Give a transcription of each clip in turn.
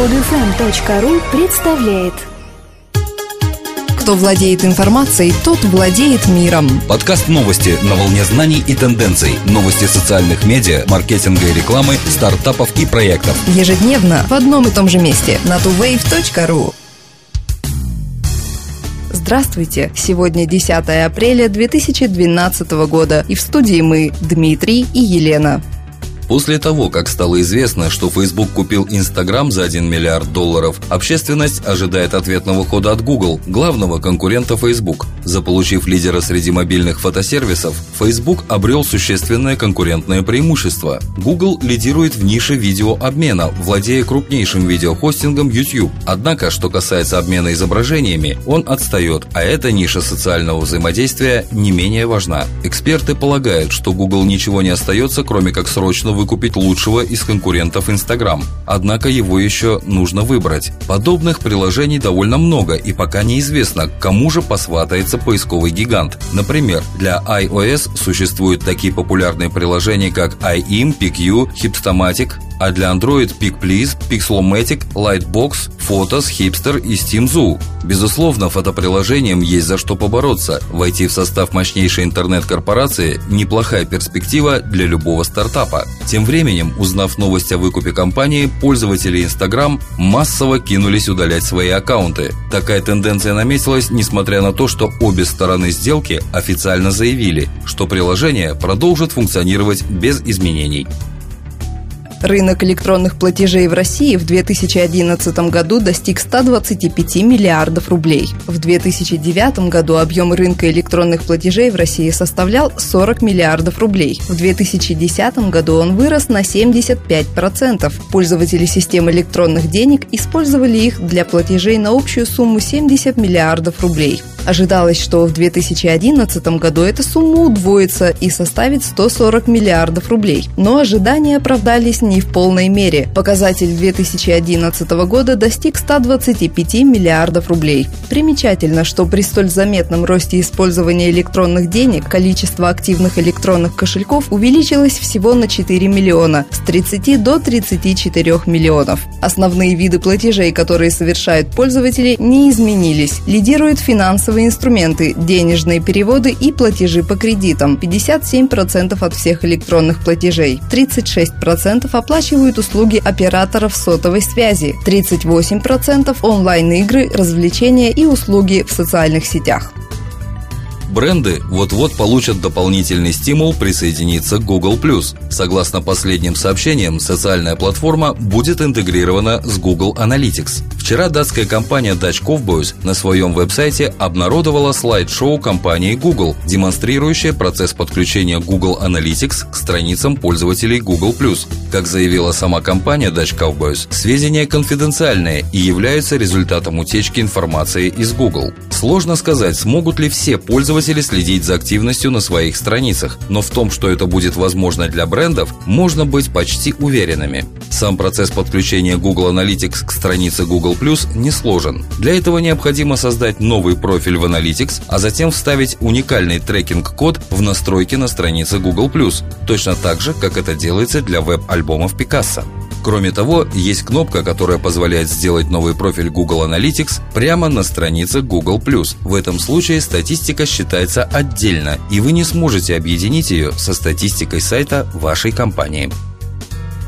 Podfm.ru представляет Кто владеет информацией, тот владеет миром. Подкаст новости на волне знаний и тенденций. Новости социальных медиа, маркетинга и рекламы, стартапов и проектов. Ежедневно в одном и том же месте на tuwave.ru. Здравствуйте! Сегодня 10 апреля 2012 года и в студии мы, Дмитрий и Елена. После того, как стало известно, что Facebook купил Instagram за 1 миллиард долларов, общественность ожидает ответного хода от Google, главного конкурента Facebook. Заполучив лидера среди мобильных фотосервисов, Facebook обрел существенное конкурентное преимущество. Google лидирует в нише видеообмена, владея крупнейшим видеохостингом YouTube. Однако, что касается обмена изображениями, он отстает, а эта ниша социального взаимодействия не менее важна. Эксперты полагают, что Google ничего не остается, кроме как срочно выкупить лучшего из конкурентов Instagram. Однако его еще нужно выбрать. Подобных приложений довольно много и пока неизвестно, к кому же посватается поисковый гигант. Например, для iOS существуют такие популярные приложения, как iIm, PQ, Hipstamatic, а для Android PicPlease, Pixelmatic, Lightbox, Photos, Hipster и Steam Zoo. Безусловно, фотоприложениям есть за что побороться. Войти в состав мощнейшей интернет-корпорации – неплохая перспектива для любого стартапа. Тем временем, узнав новость о выкупе компании, пользователи Instagram массово кинулись удалять свои аккаунты. Такая тенденция наметилась, несмотря на то, что обе стороны сделки официально заявили, что приложение продолжит функционировать без изменений. Рынок электронных платежей в России в 2011 году достиг 125 миллиардов рублей. В 2009 году объем рынка электронных платежей в России составлял 40 миллиардов рублей. В 2010 году он вырос на 75%. Пользователи систем электронных денег использовали их для платежей на общую сумму 70 миллиардов рублей. Ожидалось, что в 2011 году эта сумма удвоится и составит 140 миллиардов рублей. Но ожидания оправдались не в полной мере. Показатель 2011 года достиг 125 миллиардов рублей. Примечательно, что при столь заметном росте использования электронных денег количество активных электронных кошельков увеличилось всего на 4 миллиона, с 30 до 34 миллионов. Основные виды платежей, которые совершают пользователи, не изменились. Лидируют финансовые инструменты, денежные переводы и платежи по кредитам – 57% от всех электронных платежей. 36% оплачивают услуги операторов сотовой связи, 38% онлайн-игры, развлечения и услуги в социальных сетях. Бренды вот-вот получат дополнительный стимул присоединиться к Google+. Согласно последним сообщениям, социальная платформа будет интегрирована с Google Analytics. Вчера датская компания Dutch Cowboys на своем веб-сайте обнародовала слайд-шоу компании Google, демонстрирующее процесс подключения Google Analytics к страницам пользователей Google+. Как заявила сама компания Dutch Cowboys, сведения конфиденциальные и являются результатом утечки информации из Google. Сложно сказать, смогут ли все пользователи следить за активностью на своих страницах, но в том, что это будет возможно для брендов, можно быть почти уверенными. Сам процесс подключения Google Analytics к странице Google Plus несложен. Для этого необходимо создать новый профиль в Analytics, а затем вставить уникальный трекинг-код в настройки на странице Google Plus, точно так же, как это делается для веб-альбомов Picasso. Кроме того, есть кнопка, которая позволяет сделать новый профиль Google Analytics прямо на странице Google+. В этом случае статистика считается отдельно, и вы не сможете объединить ее со статистикой сайта вашей компании.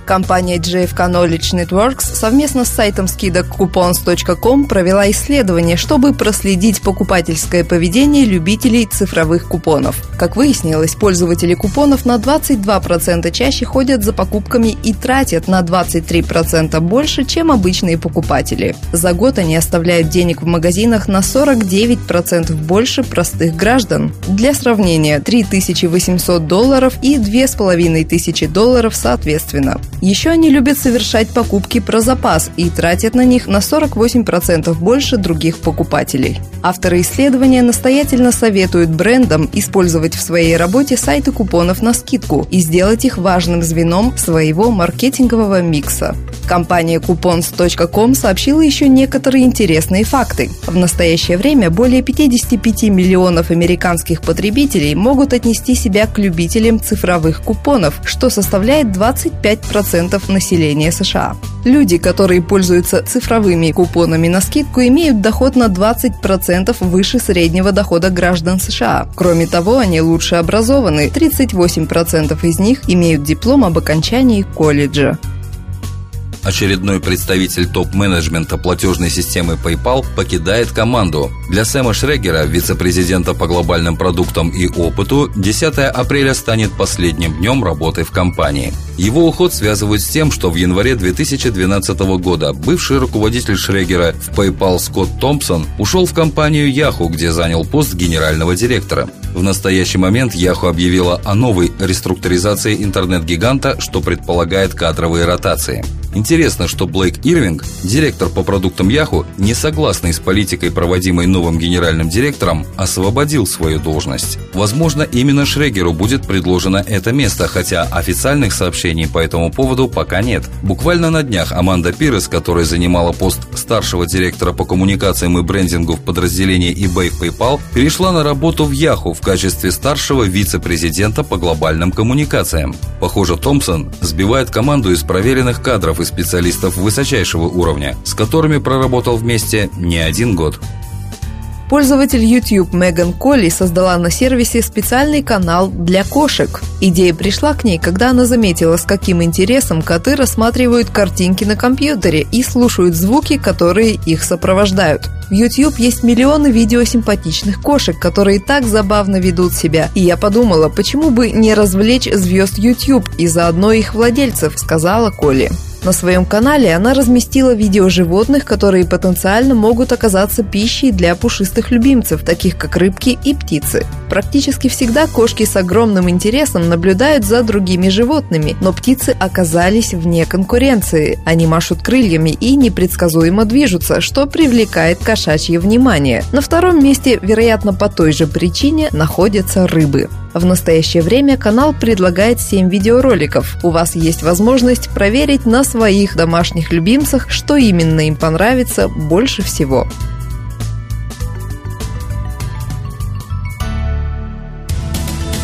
Компания JFK Knowledge Networks совместно с сайтом скидок coupons.com провела исследование, чтобы проследить покупательское поведение любителей цифровых купонов. Как выяснилось, пользователи купонов на 22% чаще ходят за покупками и тратят на 23% больше, чем обычные покупатели. За год они оставляют денег в магазинах на 49% больше простых граждан. Для сравнения, 3800 долларов и 2500 долларов соответственно. Еще они любят совершать покупки про запас и тратят на них на 48% больше других покупателей. Авторы исследования настоятельно советуют брендам использовать в своей работе сайты купонов на скидку и сделать их важным звеном своего маркетингового микса. Компания coupons.com сообщила еще некоторые интересные факты. В настоящее время более 55 миллионов американских потребителей могут отнести себя к любителям цифровых купонов, что составляет 25% 10% населения США. Люди, которые пользуются цифровыми купонами на скидку, имеют доход на 20% выше среднего дохода граждан США. Кроме того, они лучше образованы. 38% из них имеют диплом об окончании колледжа. Очередной представитель топ-менеджмента платежной системы PayPal покидает команду. Для Сэма Шрегера, вице-президента по глобальным продуктам и опыту, 10 апреля станет последним днем работы в компании. Его уход связывают с тем, что в январе 2012 года бывший руководитель Шрегера в PayPal Скотт Томпсон ушел в компанию Yahoo, где занял пост генерального директора. В настоящий момент Yahoo объявила о новой реструктуризации интернет-гиганта, что предполагает кадровые ротации. Интересно, что Блейк Ирвинг, директор по продуктам Yahoo, не согласный с политикой, проводимой новым генеральным директором, освободил свою должность. Возможно, именно Шрегеру будет предложено это место, хотя официальных сообщений по этому поводу пока нет. Буквально на днях Аманда Пирес, которая занимала пост старшего директора по коммуникациям и брендингу в подразделении eBay в PayPal, перешла на работу в Yahoo в качестве старшего вице-президента по глобальным коммуникациям. Похоже, Томпсон сбивает команду из проверенных кадров и специалистов высочайшего уровня, с которыми проработал вместе не один год. Пользователь YouTube Меган Колли создала на сервисе специальный канал для кошек. Идея пришла к ней, когда она заметила, с каким интересом коты рассматривают картинки на компьютере и слушают звуки, которые их сопровождают. В YouTube есть миллионы видео симпатичных кошек, которые так забавно ведут себя. И я подумала, почему бы не развлечь звезд YouTube и заодно их владельцев, сказала Колли. На своем канале она разместила видео животных, которые потенциально могут оказаться пищей для пушистых любимцев, таких как рыбки и птицы. Практически всегда кошки с огромным интересом наблюдают за другими животными, но птицы оказались вне конкуренции. Они машут крыльями и непредсказуемо движутся, что привлекает кошачье внимание. На втором месте, вероятно, по той же причине, находятся рыбы. В настоящее время канал предлагает 7 видеороликов. У вас есть возможность проверить на своих домашних любимцах, что именно им понравится больше всего.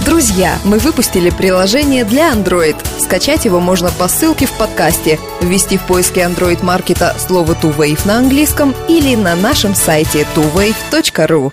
Друзья, мы выпустили приложение для Android. Скачать его можно по ссылке в подкасте, ввести в поиске Android маркета слово TuWave на английском или на нашем сайте tuwave.ru.